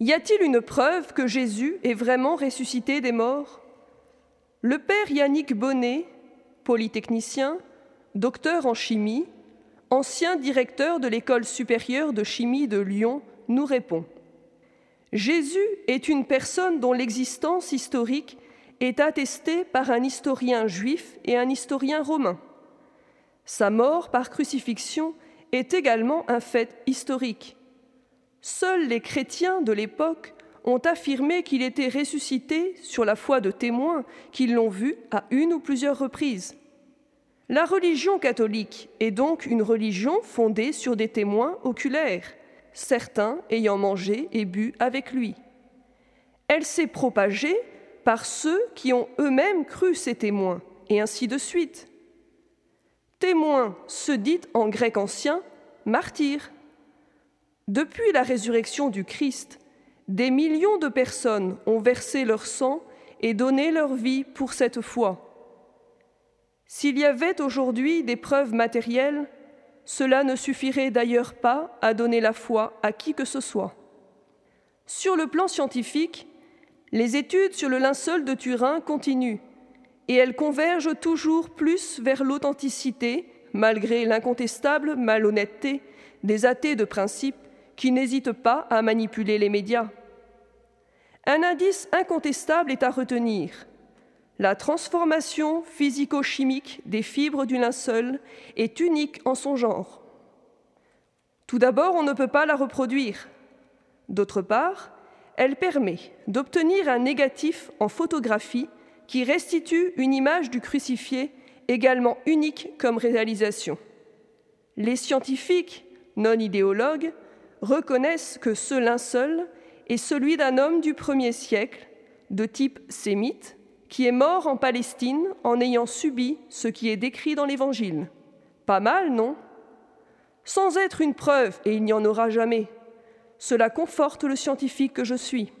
Y a-t-il une preuve que Jésus est vraiment ressuscité des morts? Le père Yannick Bonnet, polytechnicien, docteur en chimie, ancien directeur de l'école supérieure de chimie de Lyon, nous répond Jésus est une personne dont l'existence historique est attestée par un historien juif et un historien romain. Sa mort par crucifixion est également un fait historique. Seuls les chrétiens de l'époque ont affirmé qu'il était ressuscité sur la foi de témoins qui l'ont vu à une ou plusieurs reprises. La religion catholique est donc une religion fondée sur des témoins oculaires, certains ayant mangé et bu avec lui. Elle s'est propagée par ceux qui ont eux-mêmes cru ces témoins, et ainsi de suite. Témoin se dit en grec ancien martyr. Depuis la résurrection du Christ, des millions de personnes ont versé leur sang et donné leur vie pour cette foi. S'il y avait aujourd'hui des preuves matérielles, cela ne suffirait d'ailleurs pas à donner la foi à qui que ce soit. Sur le plan scientifique, les études sur le linceul de Turin continuent et elles convergent toujours plus vers l'authenticité, malgré l'incontestable malhonnêteté des athées de principe qui n'hésitent pas à manipuler les médias. Un indice incontestable est à retenir. La transformation physico-chimique des fibres du linceul est unique en son genre. Tout d'abord, on ne peut pas la reproduire. D'autre part, elle permet d'obtenir un négatif en photographie qui restitue une image du crucifié également unique comme réalisation. Les scientifiques, non idéologues, reconnaissent que ce linceul est celui d'un homme du premier siècle, de type sémite, qui est mort en Palestine en ayant subi ce qui est décrit dans l'Évangile. Pas mal, non? Sans être une preuve, et il n'y en aura jamais, cela conforte le scientifique que je suis.